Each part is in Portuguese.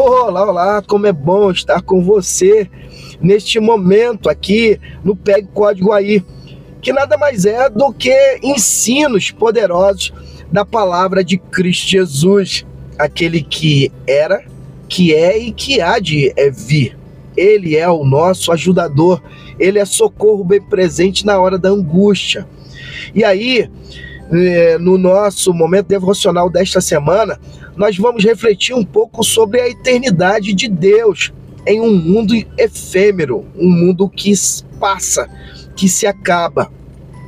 Olá, olá, como é bom estar com você neste momento aqui no Pegue Código aí, que nada mais é do que ensinos poderosos da palavra de Cristo Jesus, aquele que era, que é e que há de é vir. Ele é o nosso ajudador, ele é socorro bem presente na hora da angústia. E aí, no nosso momento devocional desta semana, nós vamos refletir um pouco sobre a eternidade de Deus em um mundo efêmero, um mundo que passa, que se acaba.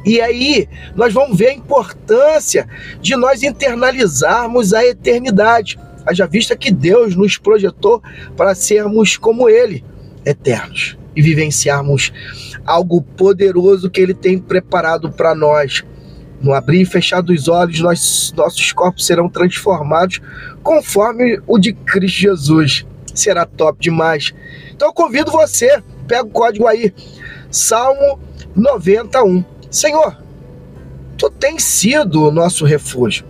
E aí, nós vamos ver a importância de nós internalizarmos a eternidade. Haja vista que Deus nos projetou para sermos como Ele, eternos, e vivenciarmos algo poderoso que Ele tem preparado para nós. No abrir e fechar dos olhos, nós, nossos corpos serão transformados conforme o de Cristo Jesus. Será top demais. Então eu convido você, pega o código aí, Salmo 91. Senhor, tu tens sido o nosso refúgio,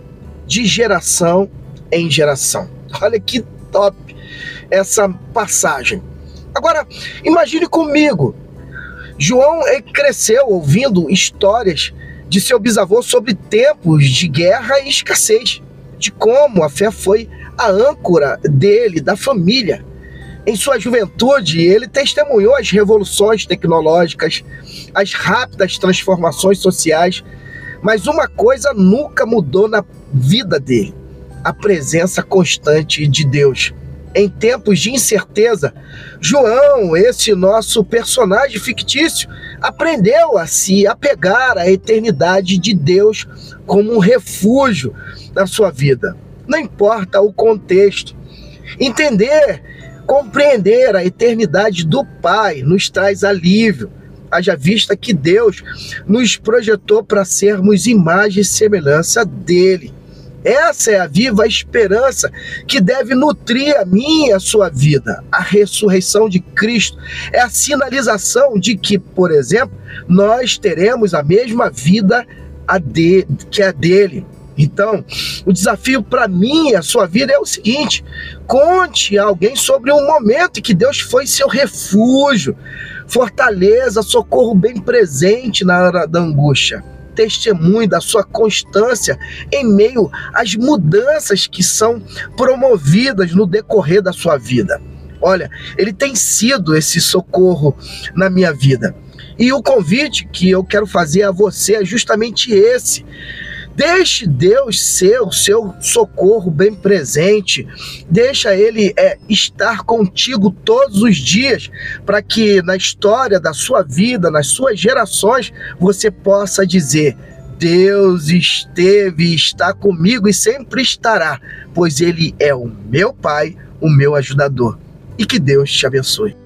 de geração em geração. Olha que top essa passagem. Agora, imagine comigo. João cresceu ouvindo histórias de seu bisavô sobre tempos de guerra e escassez, de como a fé foi a âncora dele, da família. Em sua juventude, ele testemunhou as revoluções tecnológicas, as rápidas transformações sociais, mas uma coisa nunca mudou na vida dele: a presença constante de Deus em tempos de incerteza, João, esse nosso personagem fictício, aprendeu a se apegar à eternidade de Deus como um refúgio na sua vida. Não importa o contexto. Entender, compreender a eternidade do Pai nos traz alívio. Haja vista que Deus nos projetou para sermos imagem e semelhança dele. Essa é a viva esperança que deve nutrir a minha e a sua vida. A ressurreição de Cristo é a sinalização de que, por exemplo, nós teremos a mesma vida a de, que a dele. Então, o desafio para mim e a sua vida é o seguinte: conte a alguém sobre um momento em que Deus foi seu refúgio, fortaleza, socorro bem presente na hora da angústia testemunho da sua constância em meio às mudanças que são promovidas no decorrer da sua vida. Olha, ele tem sido esse socorro na minha vida. E o convite que eu quero fazer a você é justamente esse Deixe Deus ser o seu socorro bem presente. Deixa Ele é, estar contigo todos os dias, para que na história da sua vida, nas suas gerações, você possa dizer: Deus esteve está comigo e sempre estará, pois Ele é o meu Pai, o meu ajudador. E que Deus te abençoe.